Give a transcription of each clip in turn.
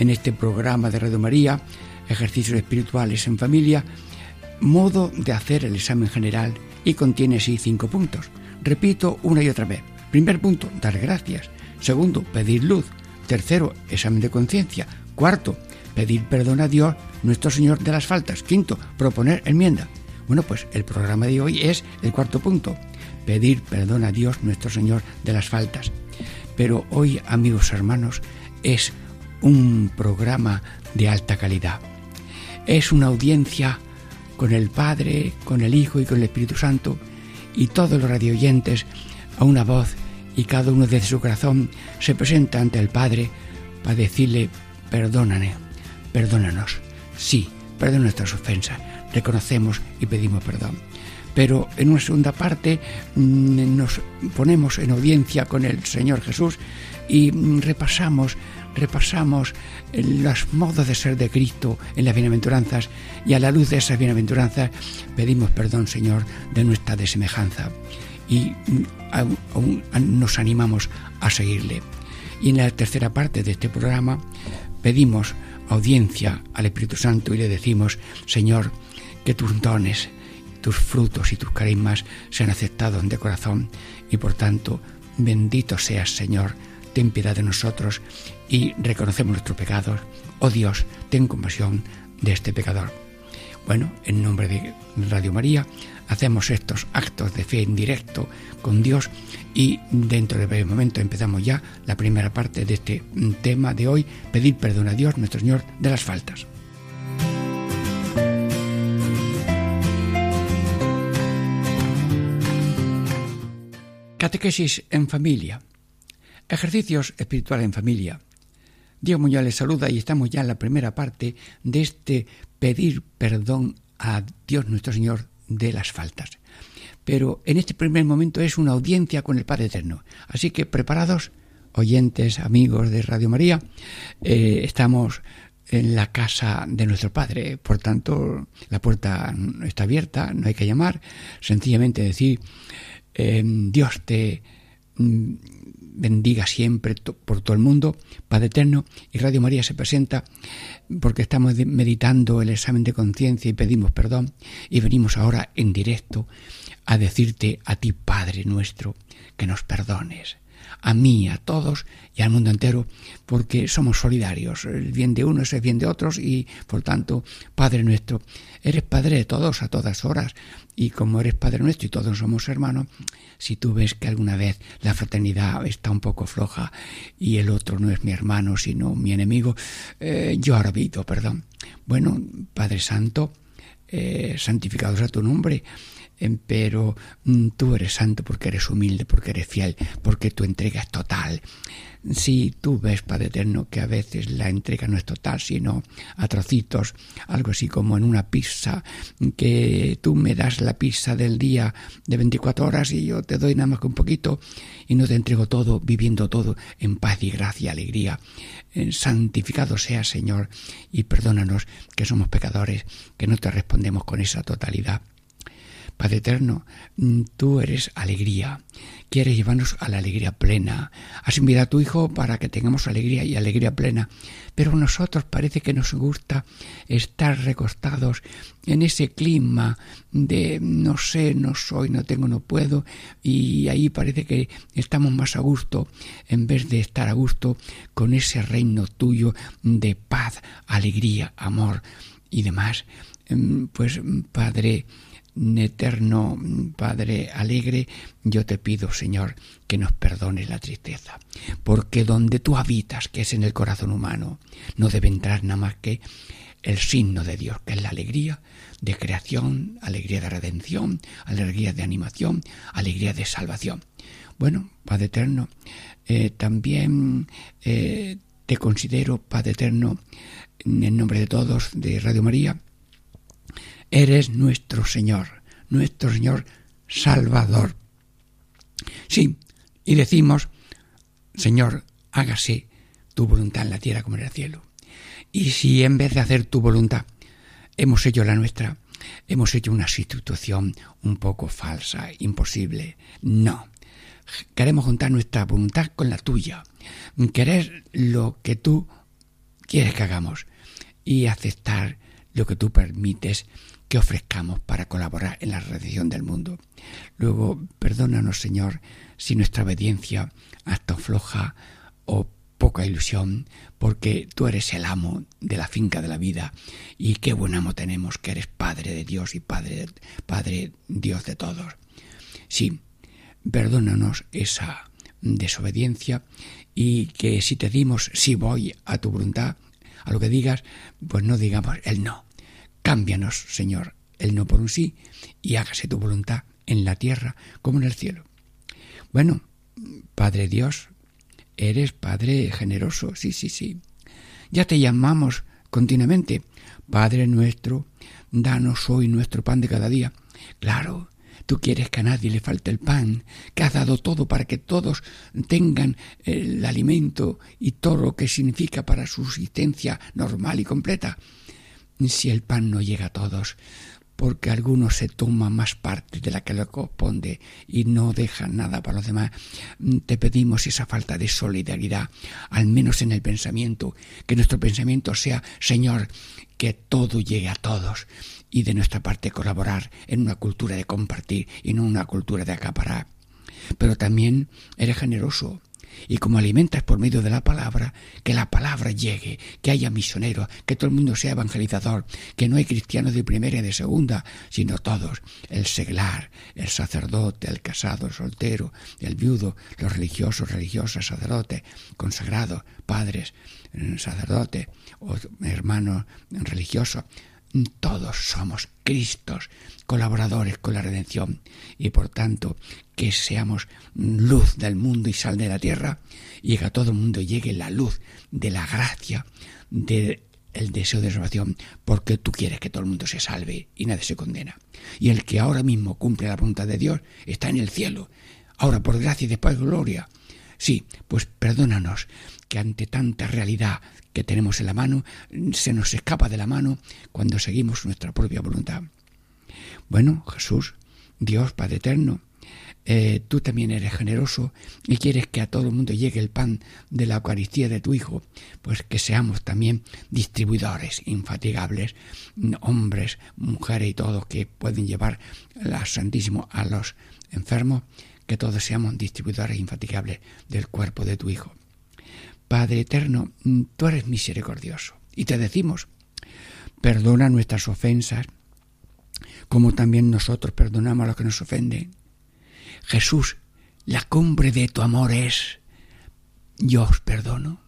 en este programa de Radio María, Ejercicios espirituales en familia, modo de hacer el examen general y contiene así cinco puntos. Repito una y otra vez. Primer punto, dar gracias. Segundo, pedir luz. Tercero, examen de conciencia. Cuarto, pedir perdón a Dios, nuestro Señor, de las faltas. Quinto, proponer enmienda. Bueno, pues el programa de hoy es el cuarto punto, pedir perdón a Dios, nuestro Señor, de las faltas. Pero hoy, amigos hermanos, es un programa de alta calidad. Es una audiencia con el Padre, con el Hijo y con el Espíritu Santo y todos los radioyentes a una voz y cada uno desde su corazón se presenta ante el Padre para decirle, perdóname, perdónanos. Sí, perdona nuestras ofensas, reconocemos y pedimos perdón. Pero en una segunda parte mm, nos ponemos en audiencia con el Señor Jesús y mm, repasamos repasamos los modos de ser de Cristo en las bienaventuranzas y a la luz de esas bienaventuranzas pedimos perdón, Señor, de nuestra desemejanza y aún nos animamos a seguirle. Y en la tercera parte de este programa pedimos audiencia al Espíritu Santo y le decimos, Señor, que tus dones, tus frutos y tus carismas sean aceptados de corazón y por tanto, bendito seas, Señor, ten piedad de nosotros y reconocemos nuestros pecados. Oh Dios, ten compasión de este pecador. Bueno, en nombre de Radio María, hacemos estos actos de fe en directo con Dios y dentro de breve momento empezamos ya la primera parte de este tema de hoy, pedir perdón a Dios nuestro Señor de las faltas. Catequesis en familia. Ejercicios espirituales en familia. Diego Muñoz les saluda y estamos ya en la primera parte de este pedir perdón a Dios nuestro Señor de las faltas. Pero en este primer momento es una audiencia con el Padre Eterno. Así que preparados, oyentes, amigos de Radio María, eh, estamos en la casa de nuestro Padre. Por tanto, la puerta está abierta, no hay que llamar, sencillamente decir, eh, Dios te mm, bendiga siempre por todo el mundo, Padre Eterno, y Radio María se presenta porque estamos meditando el examen de conciencia y pedimos perdón, y venimos ahora en directo a decirte a ti, Padre nuestro, que nos perdones, a mí, a todos y al mundo entero, porque somos solidarios. El bien de uno es el bien de otros y, por tanto, Padre nuestro, eres Padre de todos a todas horas. Y como eres Padre nuestro y todos somos hermanos, si tú ves que alguna vez la fraternidad está un poco floja y el otro no es mi hermano, sino mi enemigo, eh, yo pido perdón. Bueno, Padre Santo, eh, santificado sea tu nombre pero mm, tú eres santo porque eres humilde, porque eres fiel, porque tu entrega es total. Si tú ves, Padre Eterno, que a veces la entrega no es total, sino a trocitos, algo así como en una pizza, que tú me das la pizza del día de 24 horas y yo te doy nada más que un poquito y no te entrego todo, viviendo todo en paz y gracia y alegría. Eh, santificado sea, Señor, y perdónanos que somos pecadores, que no te respondemos con esa totalidad. Padre Eterno, mm, tú eres alegría, quieres llevarnos a la alegría plena. Has enviado a tu Hijo para que tengamos alegría y alegría plena, pero a nosotros parece que nos gusta estar recostados en ese clima de no sé, no soy, no tengo, no puedo, y ahí parece que estamos más a gusto en vez de estar a gusto con ese reino tuyo de paz, alegría, amor y demás. Mm, pues Padre, eterno Padre alegre, yo te pido, Señor, que nos perdones la tristeza, porque donde tú habitas, que es en el corazón humano, no debe entrar nada más que el signo de Dios, que es la alegría de creación, alegría de redención, alegría de animación, alegría de salvación. Bueno, Padre eterno, eh, también eh, te considero, Padre Eterno, en nombre de todos de Radio María, eres nuestro Señor, nuestro Señor Salvador. Sí, y decimos, Señor, hágase tu voluntad en la tierra como en el cielo. Y si en vez de hacer tu voluntad hemos hecho la nuestra, hemos hecho una situación un poco falsa, imposible, no. Queremos juntar nuestra voluntad con la tuya, querer lo que tú quieres que hagamos y aceptar lo que tú permites que ofrezcamos para colaborar en la redención del mundo. Luego, perdónanos, Señor, si nuestra obediencia hasta floja o poca ilusión, porque tú eres el amo de la finca de la vida y qué buen amo tenemos, que eres Padre de Dios y Padre, Padre Dios de todos. Sí, perdónanos esa desobediencia y que si te dimos si voy a tu voluntad, a lo que digas, pues no digamos el no, Cámbianos, Señor, el no por un sí, y hágase tu voluntad en la tierra como en el cielo. Bueno, Padre Dios, eres Padre generoso, sí, sí, sí. Ya te llamamos continuamente, Padre nuestro, danos hoy nuestro pan de cada día. Claro, tú quieres que a nadie le falte el pan, que has dado todo para que todos tengan el alimento y todo lo que significa para su existencia normal y completa si el pan no llega a todos, porque algunos se toma más parte de la que le corresponde y no deja nada para los demás. Te pedimos esa falta de solidaridad, al menos en el pensamiento, que nuestro pensamiento sea, Señor, que todo llegue a todos y de nuestra parte colaborar en una cultura de compartir y no una cultura de acaparar. Pero también eres generoso y como alimentas por medio de la palabra, que la palabra llegue, que haya misioneros, que todo el mundo sea evangelizador, que no hay cristianos de primera y de segunda, sino todos, el seglar, el sacerdote, el casado, el soltero, el viudo, los religiosos, religiosas, sacerdotes, consagrados, padres, eh, sacerdotes o hermanos religiosos, todos somos Cristos, colaboradores con la redención, y por tanto que seamos luz del mundo y sal de la tierra, y que a todo el mundo llegue la luz de la gracia, del deseo de salvación, porque tú quieres que todo el mundo se salve y nadie se condena. Y el que ahora mismo cumple la voluntad de Dios está en el cielo, ahora por gracia y después gloria. Sí, pues perdónanos que ante tanta realidad que tenemos en la mano, se nos escapa de la mano cuando seguimos nuestra propia voluntad. Bueno, Jesús, Dios Padre Eterno, eh, tú también eres generoso y quieres que a todo el mundo llegue el pan de la Eucaristía de tu Hijo, pues que seamos también distribuidores infatigables, hombres, mujeres y todos que pueden llevar al Santísimo a los enfermos, que todos seamos distribuidores infatigables del cuerpo de tu Hijo. Padre eterno, tú eres misericordioso. Y te decimos, perdona nuestras ofensas, como también nosotros perdonamos a los que nos ofenden. Jesús, la cumbre de tu amor es, yo os perdono,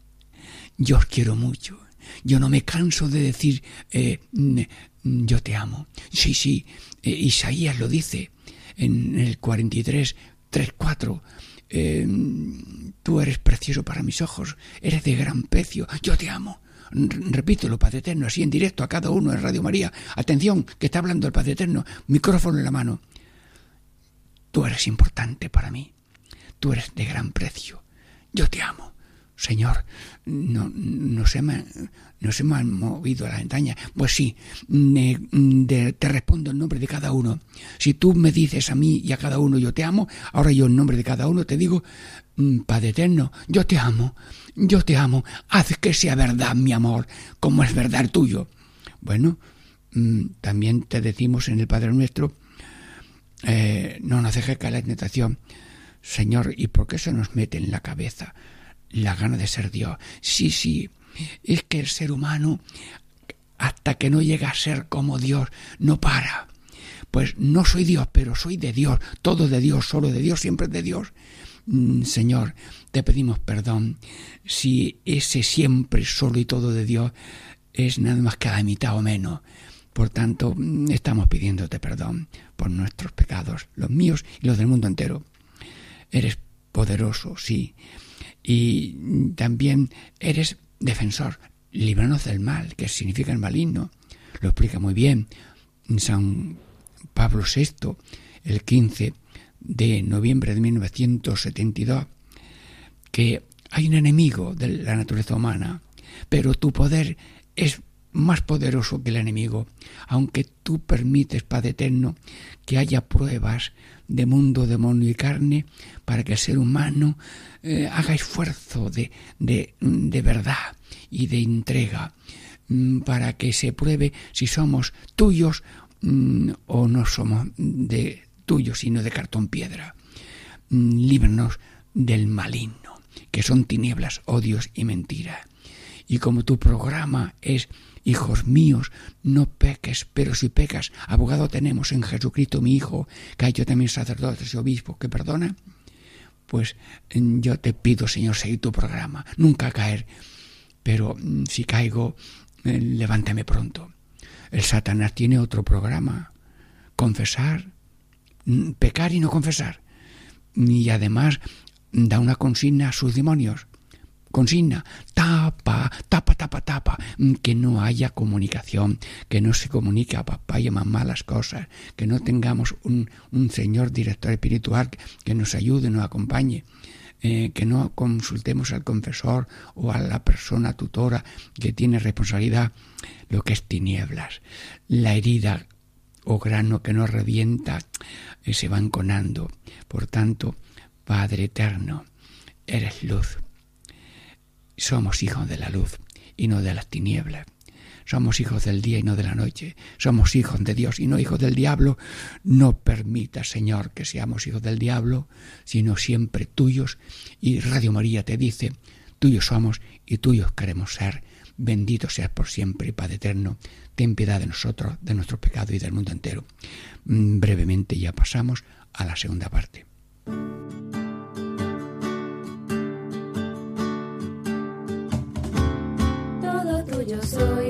yo os quiero mucho, yo no me canso de decir, eh, mm, yo te amo. Sí, sí, eh, Isaías lo dice en el 43, 3, 4. Eh, tú eres precioso para mis ojos, eres de gran precio, yo te amo. Repítelo, Padre Eterno, así en directo a cada uno en Radio María. Atención, que está hablando el Padre Eterno, micrófono en la mano. Tú eres importante para mí, tú eres de gran precio, yo te amo. Señor, no, no, se me, no se me han movido la entraña. Pues sí, te respondo en nombre de cada uno. Si tú me dices a mí y a cada uno yo te amo, ahora yo en nombre de cada uno te digo, mm, Padre eterno, yo te amo, yo te amo, haz que sea verdad mi amor, como es verdad tuyo. Bueno, mm, también te decimos en el Padre nuestro, eh, no nos dejes caer la tentación. Señor, ¿y por qué se nos mete en la cabeza? La gana de ser Dios. Sí, sí, es que el ser humano, hasta que no llega a ser como Dios, no para. Pues no soy Dios, pero soy de Dios, todo de Dios, solo de Dios, siempre de Dios. Mm, Señor, te pedimos perdón si ese siempre solo y todo de Dios es nada más que la mitad o menos. Por tanto, mm, estamos pidiéndote perdón por nuestros pecados, los míos y los del mundo entero. Eres poderoso, sí, y también eres defensor, líbranos del mal, que significa el maligno. Lo explica muy bien San Pablo VI, el 15 de noviembre de 1972, que hay un enemigo de la naturaleza humana, pero tu poder es más poderoso que el enemigo, aunque tú permites, Padre Eterno, que haya pruebas de mundo, demonio y carne, para que el ser humano eh, haga esfuerzo de, de, de verdad y de entrega, mm, para que se pruebe si somos tuyos mm, o no somos de tuyos, sino de cartón piedra. Mm, líbranos del maligno, que son tinieblas, odios y mentira. Y como tu programa es Hijos míos, no peques, pero si pecas, abogado tenemos en Jesucristo mi Hijo, que ha hecho también sacerdote y obispo, que perdona, pues mm, yo te pido, Señor, seguir tu programa, nunca caer, pero mm, si caigo, eh, levántame pronto. El Satanás tiene otro programa, confesar, mm, pecar y no confesar. Y además da una consigna a sus demonios consigna, tapa, tapa, tapa, tapa, mm, que no haya comunicación, que no se comunique a papá y a mamá las cosas, que no tengamos un, un señor director espiritual que nos ayude, nos acompañe. Eh, que no consultemos al confesor o a la persona tutora que tiene responsabilidad, lo que es tinieblas. La herida o grano que nos revienta eh, se va enconando. Por tanto, Padre eterno, eres luz. Somos hijos de la luz y no de las tinieblas. Somos hijos del día y no de la noche. Somos hijos de Dios y no hijos del diablo. No permita, Señor, que seamos hijos del diablo, sino siempre tuyos. Y Radio María te dice, tuyos somos y tuyos queremos ser. Bendito seas por siempre, Padre eterno. Ten piedad de nosotros, de nuestros pecados y del mundo entero. Mm, brevemente ya pasamos a la segunda parte. Soy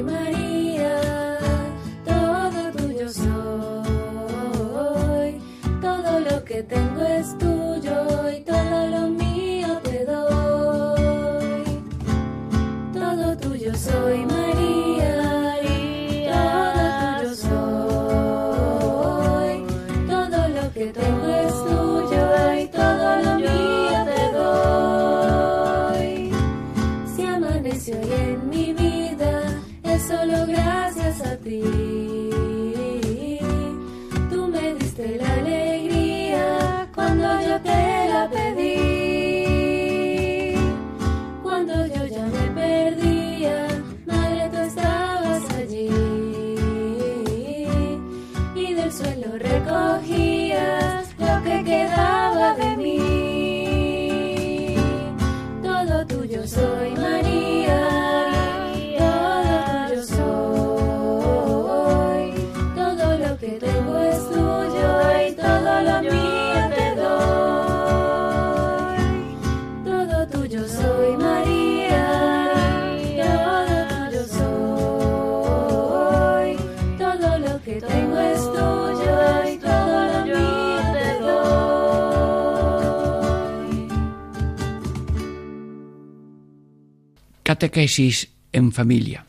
Catequesis en familia.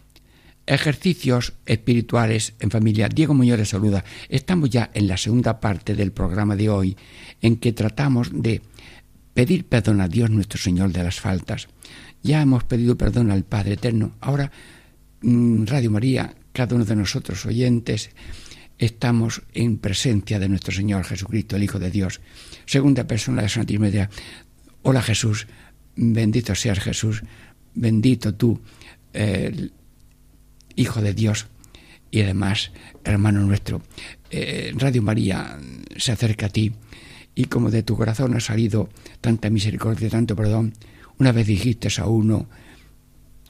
Ejercicios espirituales en familia. Diego Muñoz saluda. Estamos ya en la segunda parte del programa de hoy en que tratamos de pedir perdón a Dios nuestro Señor de las faltas. Ya hemos pedido perdón al Padre Eterno. Ahora, mm, Radio María, cada uno de nosotros oyentes, estamos en presencia de nuestro Señor Jesucristo, el Hijo de Dios. Segunda persona de Santísima Idea. Hola Jesús, bendito seas Jesús bendito tú, Hijo de Dios, y además, hermano nuestro, eh, Radio María se acerca a ti, y como de tu corazón ha salido tanta misericordia, tanto perdón, una vez dijiste a uno,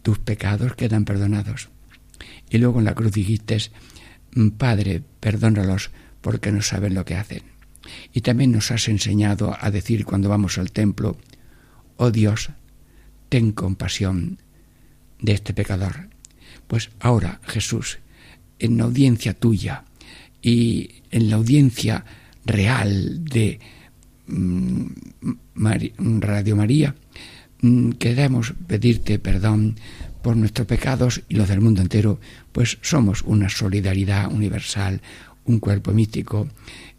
tus pecados quedan perdonados. Y luego en la cruz dijiste, Padre, perdónalos porque no saben lo que hacen. Y también nos has enseñado a decir cuando vamos al templo, oh Dios, ten compasión de este pecador. Pues ahora, Jesús, en la audiencia tuya y en la audiencia real de mm, Radio María, mm, queremos pedirte perdón por nuestros pecados y los del mundo entero, pues somos una solidaridad universal, un cuerpo místico.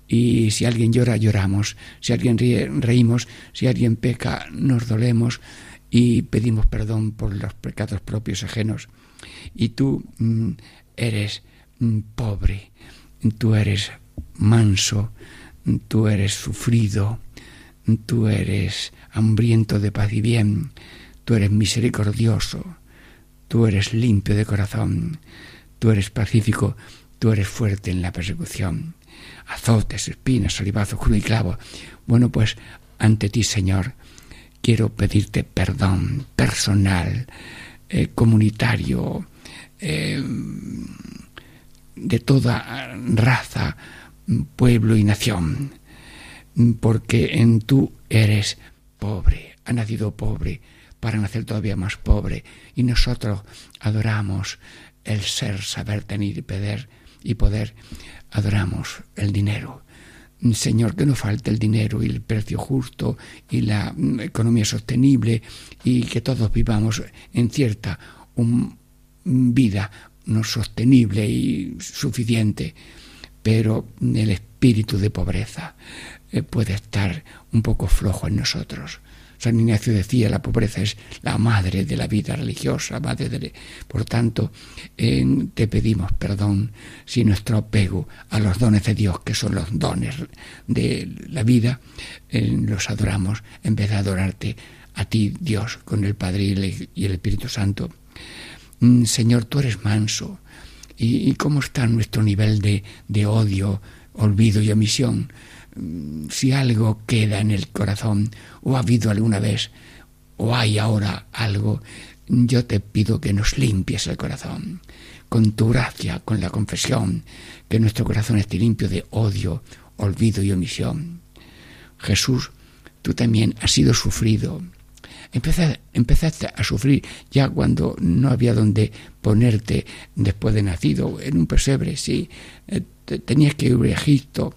Y si alguien llora, lloramos. Si alguien ríe, reímos. Si alguien peca, nos dolemos y pedimos perdón por los pecados propios ajenos. Y tú mm, eres mm, pobre, tú eres manso, tú eres sufrido, tú eres hambriento de paz y bien, tú eres misericordioso, tú eres limpio de corazón, tú eres pacífico, tú eres fuerte en la persecución. Azotes, espinas, salivazo, cruz y clavo. Bueno, pues ante ti, Señor, quiero pedirte perdón personal, eh, comunitario, eh, de toda raza, pueblo y nación, porque en tú eres pobre, ha nacido pobre para nacer todavía más pobre, y nosotros adoramos el ser, saber, tener y poder, y poder, adoramos el dinero. Señor, que no falte el dinero y el precio justo y la economía sostenible y que todos vivamos en cierta vida no sostenible y suficiente, pero el espíritu de pobreza eh, puede estar un poco flojo en nosotros. San Ignacio decía, la pobreza es la madre de la vida religiosa, madre de... Por tanto, te pedimos perdón si nuestro apego a los dones de Dios, que son los dones de la vida, los adoramos en vez de adorarte a ti, Dios, con el Padre y el Espíritu Santo. Mm, Señor, tú eres manso. ¿Y, cómo está nuestro nivel de, de odio, olvido y omisión? Mm, si algo queda en el corazón, o ha habido alguna vez, o hay ahora algo, yo te pido que nos limpies el corazón, con tu gracia, con la confesión, que nuestro corazón esté limpio de odio, olvido y omisión. Jesús, tú también has sido sufrido, empezaste a sufrir ya cuando no había donde ponerte después de nacido, en un pesebre, sí. Tenías que ir a Egipto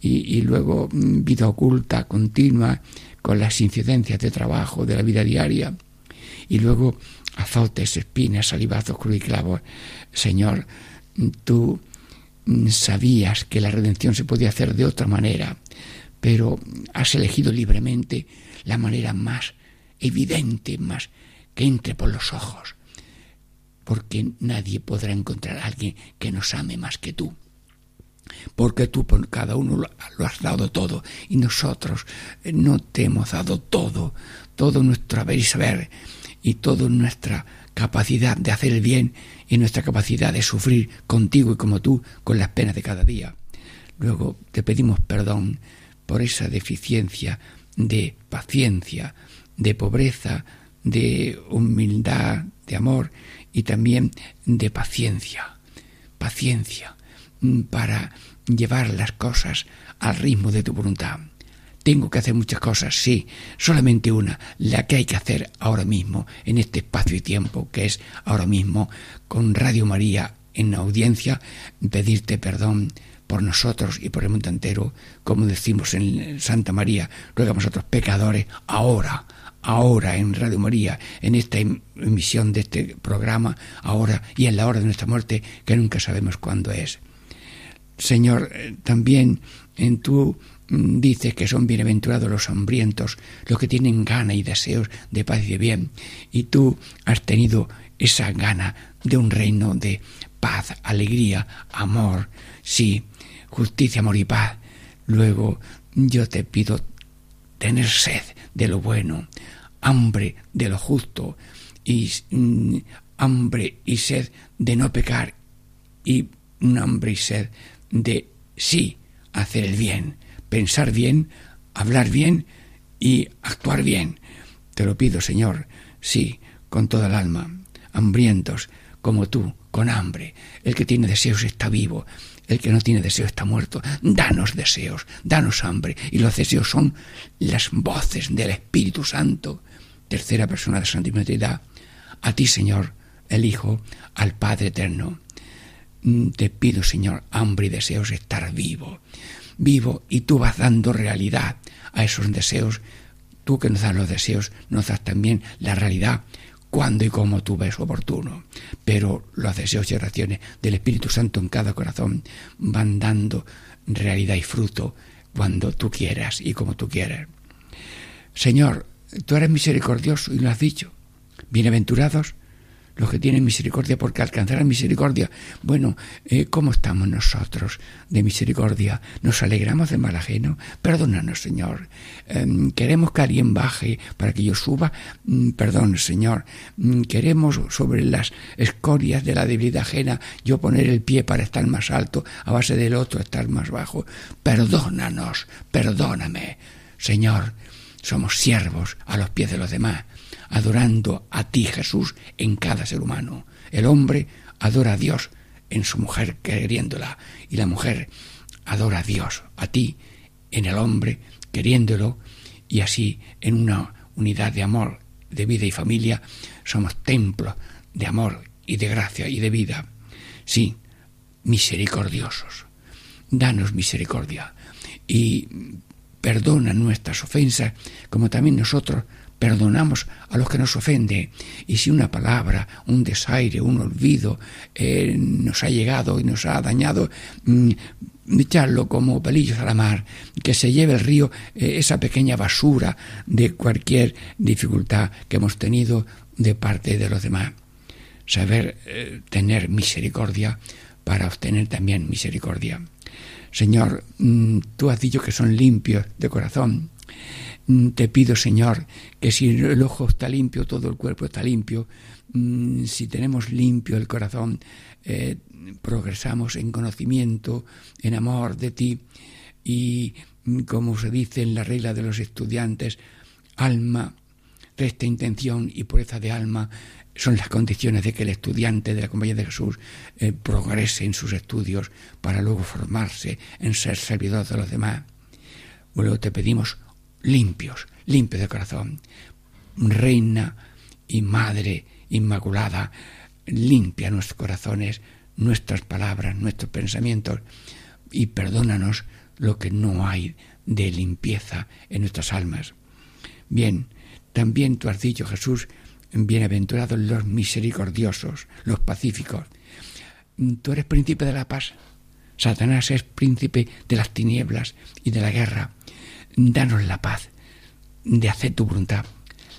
y, luego mm, vida oculta, continua, con las incidencias de trabajo, de la vida diaria. Y luego azotes, espinas, salivazos, cruz y clavos. Señor, tú mm, sabías que la redención se podía hacer de otra manera, pero has elegido libremente la manera más evidente más que entre por los ojos, porque nadie podrá encontrar a alguien que nos ame más que tú. Porque tú por cada uno lo has dado todo y nosotros eh, no te hemos dado todo, todo nuestro haber y saber y toda nuestra capacidad de hacer el bien y nuestra capacidad de sufrir contigo y como tú con las penas de cada día. Luego te pedimos perdón por esa deficiencia de paciencia, de pobreza, de humildad, de amor y también de paciencia. Paciencia para llevar las cosas al ritmo de tu voluntad. Tengo que hacer muchas cosas, sí, solamente una, la que hay que hacer ahora mismo, en este espacio y tiempo, que es ahora mismo con Radio María en audiencia, pedirte perdón por nosotros y por el mundo entero, como decimos en Santa María, ruegamos a otros pecadores, ahora, ahora en Radio María, en esta em-, emisión de este programa, ahora y en la hora de nuestra muerte, que nunca sabemos cuándo es. Señor, eh, también en tú mm, dices que son bienaventurados los hambrientos, los que tienen gana y deseos de paz y de bien, y tú has tenido esa gana de un reino de paz, alegría, amor, sí, justicia, amor y paz. Luego yo te pido tener sed de lo bueno, hambre de lo justo y mm, hambre y sed de no pecar y un hambre y sed de sí hacer el bien, pensar bien, hablar bien y actuar bien. Te lo pido, Señor, sí, con toda el alma, hambrientos como tú, con hambre. El que tiene deseos está vivo, el que no tiene deseo está muerto. Danos deseos, danos hambre. Y los deseos son las voces del Espíritu Santo, tercera persona de Santísima A ti, Señor, el Hijo, al Padre Eterno. Mm, te pido, Señor, hambre y deseos estar vivo. Vivo y tú vas dando realidad a esos deseos. Tú que nos das los deseos, nos das también la realidad cuando y como tú ves oportuno. Pero los deseos y oraciones del Espíritu Santo en cada corazón van dando realidad y fruto cuando tú quieras y como tú quieras. Señor, tú eres misericordioso y lo has dicho. Bienaventurados los que tienen misericordia, porque alcanzarán misericordia. Bueno, eh, ¿cómo estamos nosotros de misericordia? ¿Nos alegramos de mal ajeno? Perdónanos, Señor. Em, queremos que alguien baje para que yo suba. Mm, perdón, Señor. Mm, queremos sobre las escorias de la debilidad ajena yo poner el pie para estar más alto, a base del otro estar más bajo. Perdónanos, perdóname. Señor, somos siervos a los pies de los demás adorando a ti Jesús en cada ser humano. El hombre adora a Dios en su mujer queriéndola y la mujer adora a Dios, a ti, en el hombre queriéndolo y así en una unidad de amor, de vida y familia somos templos de amor y de gracia y de vida. Sí, misericordiosos. Danos misericordia y perdona nuestras ofensas como también nosotros perdonamos a los que nos ofenden. Y si una palabra, un desaire, un olvido eh, nos ha llegado y nos ha dañado, mm, echarlo como pelillos a la mar, que se lleve el río eh, esa pequeña basura de cualquier dificultad que hemos tenido de parte de los demás. Saber eh, tener misericordia para obtener también misericordia. Señor, mm, tú has dicho que son limpios de corazón te pido, Señor, que si el ojo está limpio, todo el cuerpo está limpio, mm, si tenemos limpio el corazón, eh, progresamos en conocimiento, en amor de ti y, mm, como se dice en la regla de los estudiantes, alma, recta intención y pureza de alma son las condiciones de que el estudiante de la Compañía de Jesús eh, progrese en sus estudios para luego formarse en ser servidor de los demás. Luego te pedimos limpios, limpios de corazón. Reina y Madre Inmaculada, limpia nuestros corazones, nuestras palabras, nuestros pensamientos y perdónanos lo que no hay de limpieza en nuestras almas. Bien, también tú has dicho, Jesús, bienaventurados los misericordiosos, los pacíficos. Tú eres príncipe de la paz. Satanás es príncipe de las tinieblas y de la guerra danos la paz de hacer tu voluntad,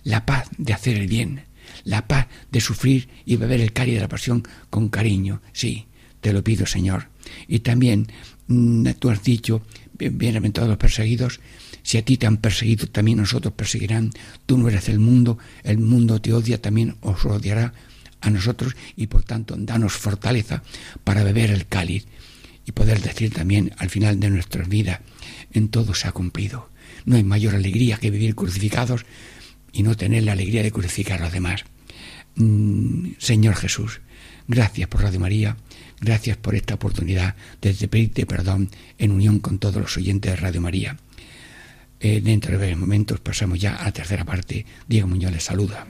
la paz de hacer el bien, la paz de sufrir y beber el cáliz de la pasión con cariño. Sí, te lo pido, Señor. Y también mm, tú has dicho, bienaventurados los perseguidos, si a ti te han perseguido, también nosotros perseguirán. Tú no eres el mundo, el mundo te odia, también os odiará a nosotros y por tanto danos fortaleza para beber el cáliz y poder decir también al final de nuestras vidas, en todo se ha cumplido. No hay mayor alegría que vivir crucificados y no tener la alegría de crucificar a los demás. Mm, Señor Jesús, gracias por Radio María, gracias por esta oportunidad de pedirte perdón en unión con todos los oyentes de Radio María. Eh, dentro de breves momentos pasamos ya a la tercera parte. Diego Muñoz les saluda.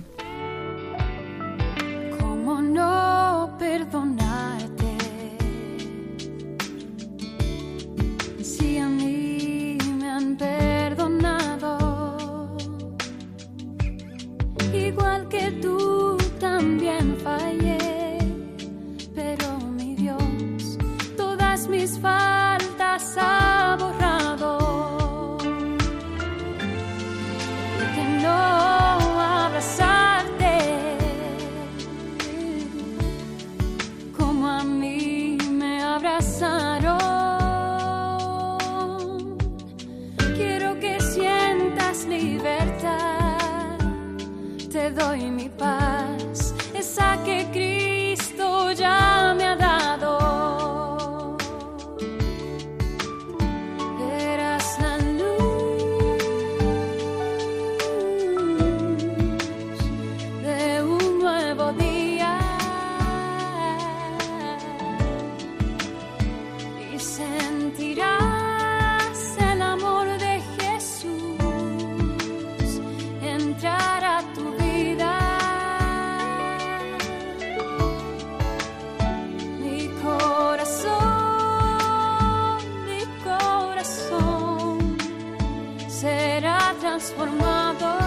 transformado.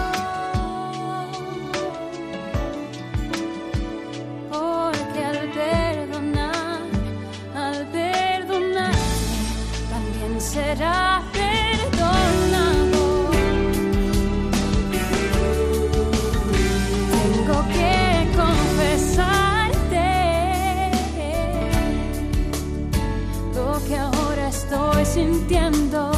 Porque al perdonar, al perdonar, también será perdonado. Tengo que confesarte lo que ahora estoy sintiendo.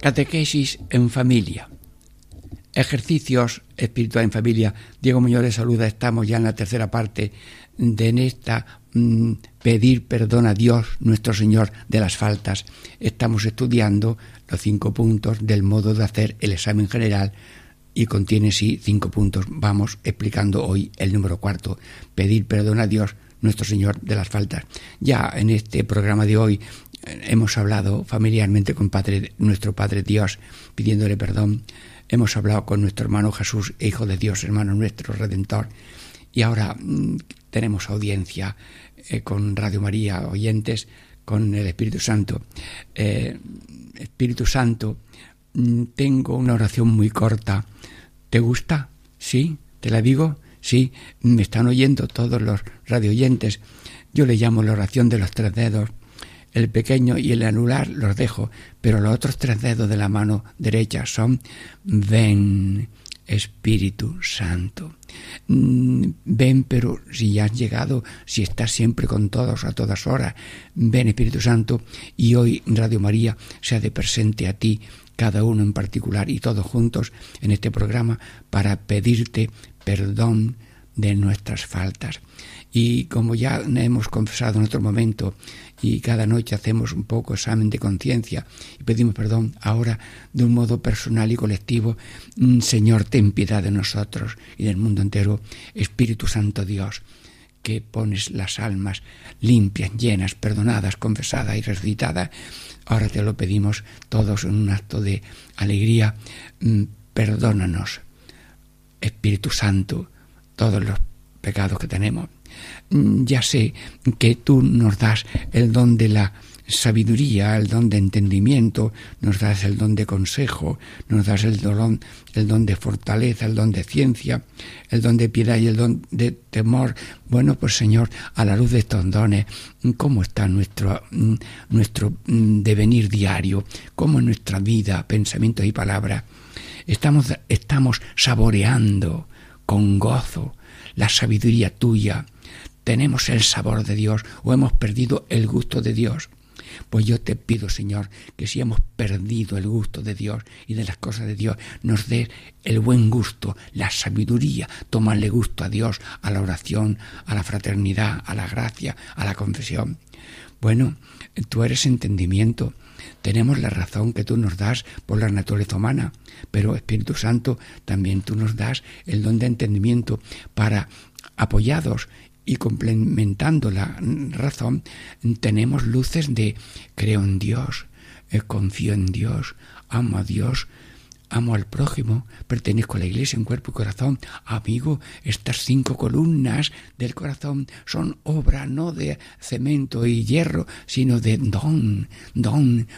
Catequesis en familia. Ejercicios espirituales en familia. Diego Muñoz les saluda. Estamos ya en la tercera parte de en esta mm, pedir perdón a Dios nuestro Señor de las faltas. Estamos estudiando los cinco puntos del modo de hacer el examen general y contiene sí cinco puntos. Vamos explicando hoy el número cuarto. Pedir perdón a Dios nuestro Señor de las faltas. Ya en este programa de hoy hemos hablado familiarmente con padre, nuestro Padre Dios, pidiéndole perdón. Hemos hablado con nuestro hermano Jesús, Hijo de Dios, hermano nuestro, Redentor. Y ahora mm, tenemos audiencia eh, con Radio María, oyentes, con el Espíritu Santo. Eh, Espíritu Santo, mm, tengo una oración muy corta. ¿Te gusta? ¿Sí? ¿Te la digo? Sí, me están oyendo todos los radio oyentes. Yo le llamo la oración de los tres dedos el pequeño y el anular los dejo, pero los otros tres dedos de la mano derecha son ven, Espíritu Santo. Mm, ven, pero si ya has llegado, si estás siempre con todos a todas horas, ven Espíritu Santo y hoy Radio María sea de presente a ti, cada uno en particular y todos juntos en este programa para pedirte perdón de nuestras faltas. Y como ya hemos confesado en otro momento y cada noche hacemos un poco examen de conciencia y pedimos perdón ahora de un modo personal y colectivo. Mm, Señor, ten piedad de nosotros y del mundo entero. Espíritu Santo Dios, que pones las almas limpias, llenas, perdonadas, confesadas y resucitadas. Ahora te lo pedimos todos en un acto de alegría. Mm, perdónanos, Espíritu Santo, todos los pecados que tenemos Mm, ya sé que tú nos das el don de la sabiduría, el don de entendimiento, nos das el don de consejo, nos das el don, el don de fortaleza, el don de ciencia, el don de piedad y el don de temor. Bueno, pues Señor, a la luz de estos dones, ¿cómo está nuestro, mm, nuestro mm, devenir diario? ¿Cómo en nuestra vida, pensamientos y palabras? Estamos, estamos saboreando con gozo la sabiduría tuya, tenemos el sabor de Dios o hemos perdido el gusto de Dios. Pues yo te pido, Señor, que si hemos perdido el gusto de Dios y de las cosas de Dios, nos dé el buen gusto, la sabiduría, tomarle gusto a Dios, a la oración, a la fraternidad, a la gracia, a la confesión. Bueno, tú eres entendimiento. Tenemos la razón que tú nos das por la naturaleza humana, pero Espíritu Santo también tú nos das el don de entendimiento para apoyados y complementando la razón, tenemos luces de creo en Dios, eh, confío en Dios, amo a Dios, amo al prójimo, pertenezco a la iglesia en cuerpo y corazón. Amigo, estas cinco columnas del corazón son obra no de cemento y hierro, sino de don, don,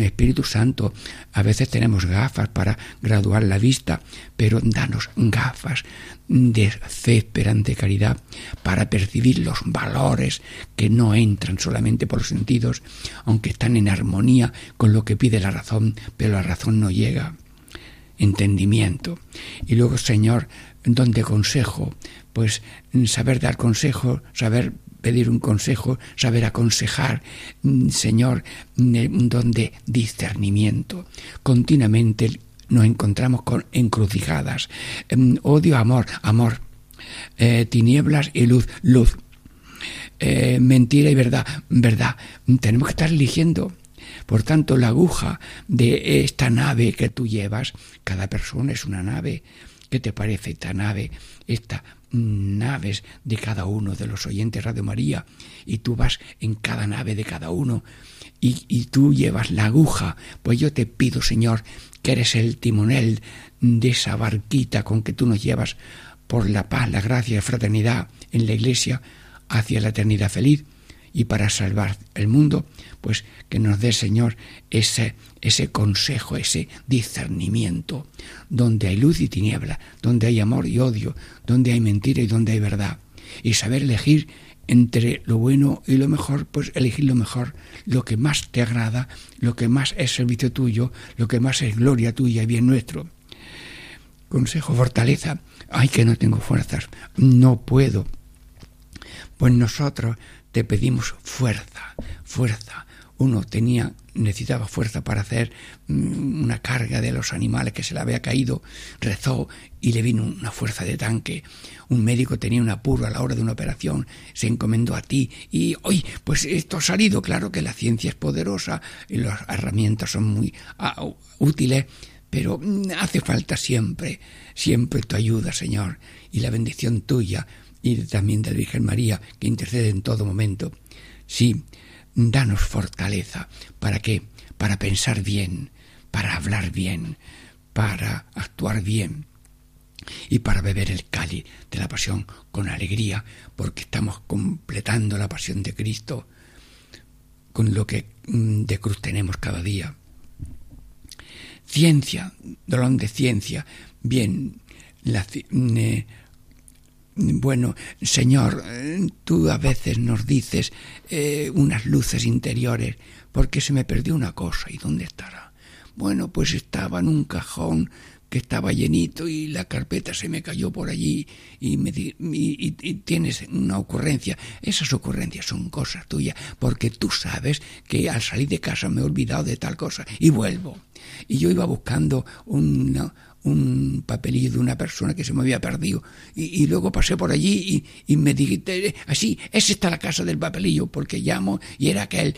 Espíritu Santo. A veces tenemos gafas para graduar la vista, pero danos gafas de fe, esperanza y caridad para percibir los valores que no entran solamente por los sentidos, aunque están en armonía con lo que pide la razón, pero la razón no llega. Entendimiento. Y luego, Señor, donde consejo, pues saber dar consejo, saber pedir un consejo, saber aconsejar, Señor, donde discernimiento. Continuamente nos encontramos con encrucijadas. Em, odio, amor, amor. Eh, tinieblas y luz, luz. Eh, mentira y verdad, verdad. Tenemos que estar eligiendo. Por tanto, la aguja de esta nave que tú llevas, cada persona es una nave. ¿Qué te parece esta nave? Esta naves de cada uno de los oyentes Radio María y tú vas en cada nave de cada uno y, tú llevas la aguja, pues yo te pido, Señor, que eres el timonel de esa barquita con que tú nos llevas por la paz, la gracia y la fraternidad en la iglesia hacia la eternidad feliz y para salvar el mundo, pues que nos dé, Señor, ese, ese consejo, ese discernimiento, donde hay luz y tiniebla, donde hay amor y odio, donde hay mentira y donde hay verdad, y saber elegir entre lo bueno y lo mejor, pues elegir lo mejor, lo que más te agrada, lo que más es servicio tuyo, lo que más es gloria tuya y bien nuestro. Consejo, fortaleza. Ay, que no tengo fuerzas, no puedo. Pues nosotros te pedimos fuerza, fuerza. Uno tenía, necesitaba fuerza para hacer mm, una carga de los animales que se le había caído, rezó y le vino una fuerza de tanque. Un médico tenía un apuro a la hora de una operación, se encomendó a ti y hoy, pues esto ha salido, claro que la ciencia es poderosa y las herramientas son muy útiles, pero mm, hace falta siempre, siempre tu ayuda, Señor, y la bendición tuya y también de la Virgen María, que intercede en todo momento. Sí, danos fortaleza. ¿Para qué? Para pensar bien, para hablar bien, para actuar bien y para beber el cáliz de la pasión con alegría, porque estamos completando la pasión de Cristo con lo que mm, de cruz tenemos cada día. Ciencia, dolor de ciencia. Bien, la, eh, bueno, Señor, tú a veces nos dices eh, unas luces interiores, porque se me perdió una cosa, ¿y dónde estará? Bueno, pues estaba en un cajón que estaba llenito y la carpeta se me cayó por allí y, me y, tienes una ocurrencia. Esas ocurrencias son cosas tuyas, porque tú sabes que al salir de casa me he olvidado de tal cosa y vuelvo. Y yo iba buscando una, un papelillo de una persona que se me había perdido. Y, luego pasé por allí y, me dije, así, es esta la casa del papelillo, porque llamo y era aquel.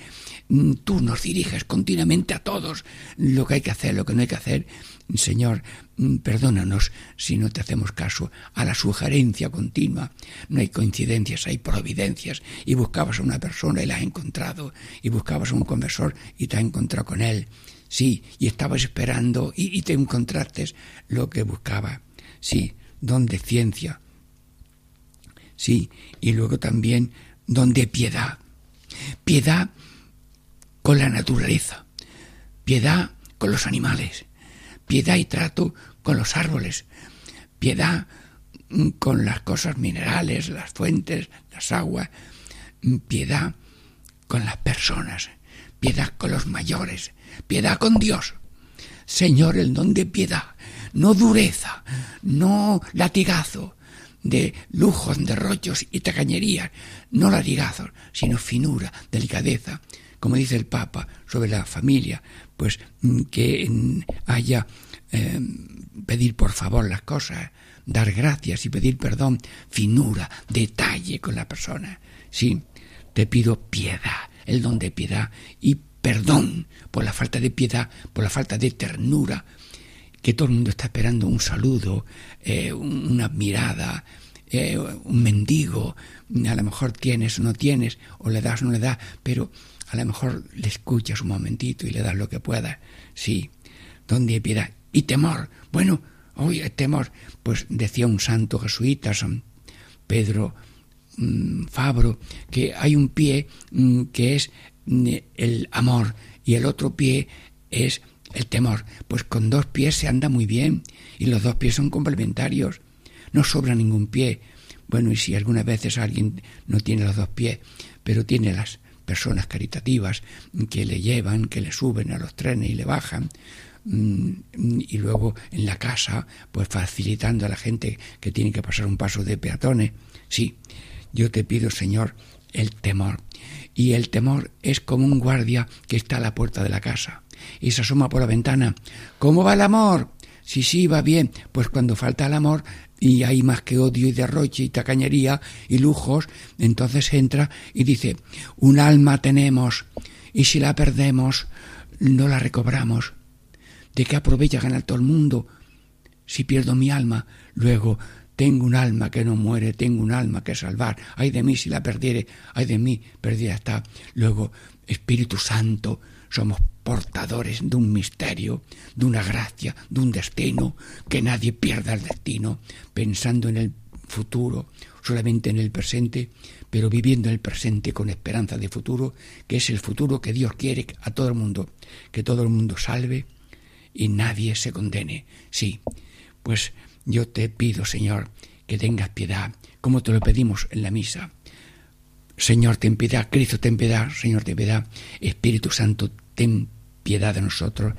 Mm, tú nos diriges continuamente a todos lo que hay que hacer, lo que no hay que hacer. Señor, mm, perdónanos si no te hacemos caso a la sugerencia continua. No hay coincidencias, hay providencias. Y buscabas a una persona y la has encontrado. Y buscabas a un conversor y te has encontrado con él. Sí, y estabas esperando y, te encontraste lo que buscaba. Sí, don de ciencia. Sí, y luego también don de piedad. Piedad con la naturaleza. Piedad con los animales. Piedad y trato con los árboles. Piedad mm, con las cosas minerales, las fuentes, las aguas. Mm, piedad con las personas. Piedad con los mayores piedad con Dios. Señor, el don de piedad, no dureza, no latigazo de lujos, derrochos y tacañerías, no latigazos, sino finura, delicadeza, como dice el Papa sobre la familia, pues mm, que haya eh, pedir por favor las cosas, dar gracias y pedir perdón, finura, detalle con la persona. Sí, te pido piedad, el don de piedad y perdón por la falta de piedad, por la falta de ternura, que todo el mundo está esperando un saludo, eh, una mirada, eh, un mendigo, a lo mejor tienes o no tienes, o le das o no le das, pero a lo mejor le escuchas un momentito y le das lo que puedas. Sí, donde hay piedad. Y temor. Bueno, hoy temor. Pues decía un santo jesuita, San Pedro mm, Fabro, que hay un pie mm, que es el amor y el otro pie es el temor. Pues con dos pies se anda muy bien y los dos pies son complementarios. No sobra ningún pie. Bueno, y si algunas veces alguien no tiene los dos pies, pero tiene las personas caritativas que le llevan, que le suben a los trenes y le bajan, mm, y luego en la casa, pues facilitando a la gente que tiene que pasar un paso de peatones. Sí, yo te pido, Señor, el temor. Y el temor es como un guardia que está a la puerta de la casa y se asoma por la ventana. ¿Cómo va el amor? Sí, sí, va bien. Pues cuando falta el amor, y hay más que odio y derroche y tacañería y lujos, entonces entra y dice, un alma tenemos y si la perdemos no la recobramos. ¿De qué aprovecha ganar todo el mundo si pierdo mi alma? Luego, tengo un alma que no muere, tengo un alma que salvar. Ay de mí si la perdiere, ay de mí, perdida está. Luego, Espíritu Santo, somos portadores de un misterio, de una gracia, de un destino, que nadie pierda el destino, pensando en el futuro, solamente en el presente, pero viviendo el presente con esperanza de futuro, que es el futuro que Dios quiere a todo el mundo, que todo el mundo salve y nadie se condene. Sí, pues yo te pido, Señor, que tengas piedad, como te lo pedimos en la misa. Señor, ten piedad, Cristo, ten piedad, Señor, ten piedad, Espíritu Santo, ten piedad de nosotros,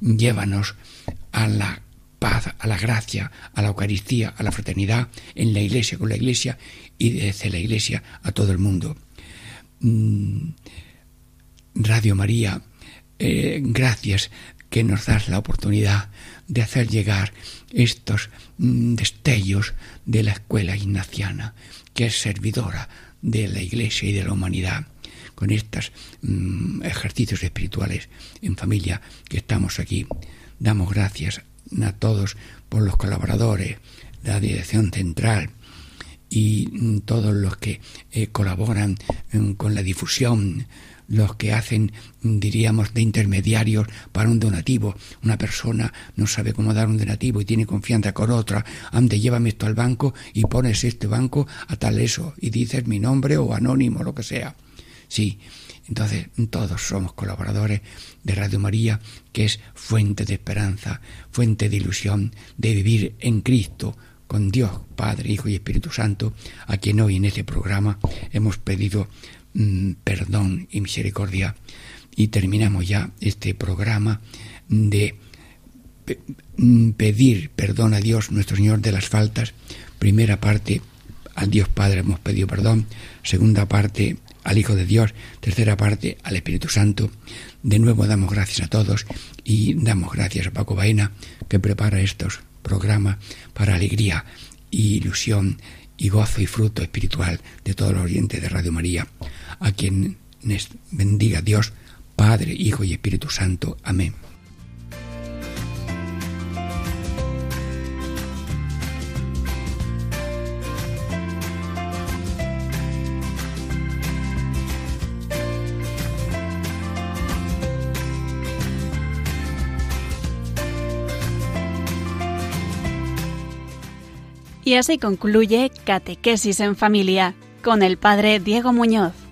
llévanos a la paz, a la gracia, a la Eucaristía, a la fraternidad, en la Iglesia con la Iglesia y desde la Iglesia a todo el mundo. Mm, Radio María, eh, gracias que nos das la oportunidad de hacer llegar estos mm, destellos de la escuela ignaciana, que es servidora de la Iglesia y de la humanidad con estos mm, ejercicios espirituales en familia que estamos aquí. Damos gracias a todos por los colaboradores, la dirección central y mm, todos los que eh, colaboran con la difusión, los que hacen, diríamos, de intermediarios para un donativo. Una persona no sabe cómo dar un donativo y tiene confianza con otra. Ande, llévame esto al banco y pones este banco a tal eso y dices mi nombre o anónimo, lo que sea. Sí, entonces todos somos colaboradores de Radio María, que es fuente de esperanza, fuente de ilusión, de vivir en Cristo, con Dios, Padre, Hijo y Espíritu Santo, a quien hoy en este programa hemos pedido mm, perdón y misericordia. Y terminamos ya este programa de mm, pedir perdón a Dios nuestro Señor de las faltas. Primera parte, al Dios Padre hemos pedido perdón. Segunda parte, al Hijo de Dios, tercera parte al Espíritu Santo. De nuevo damos gracias a todos y damos gracias a Paco Baena que prepara estos programas para alegría ilusión y gozo y fruto espiritual de todo el oriente de Radio María, a quien bendiga Dios, Padre, Hijo y Espíritu Santo. Amén. Y así concluye Catequesis en Familia con el Padre Diego Muñoz.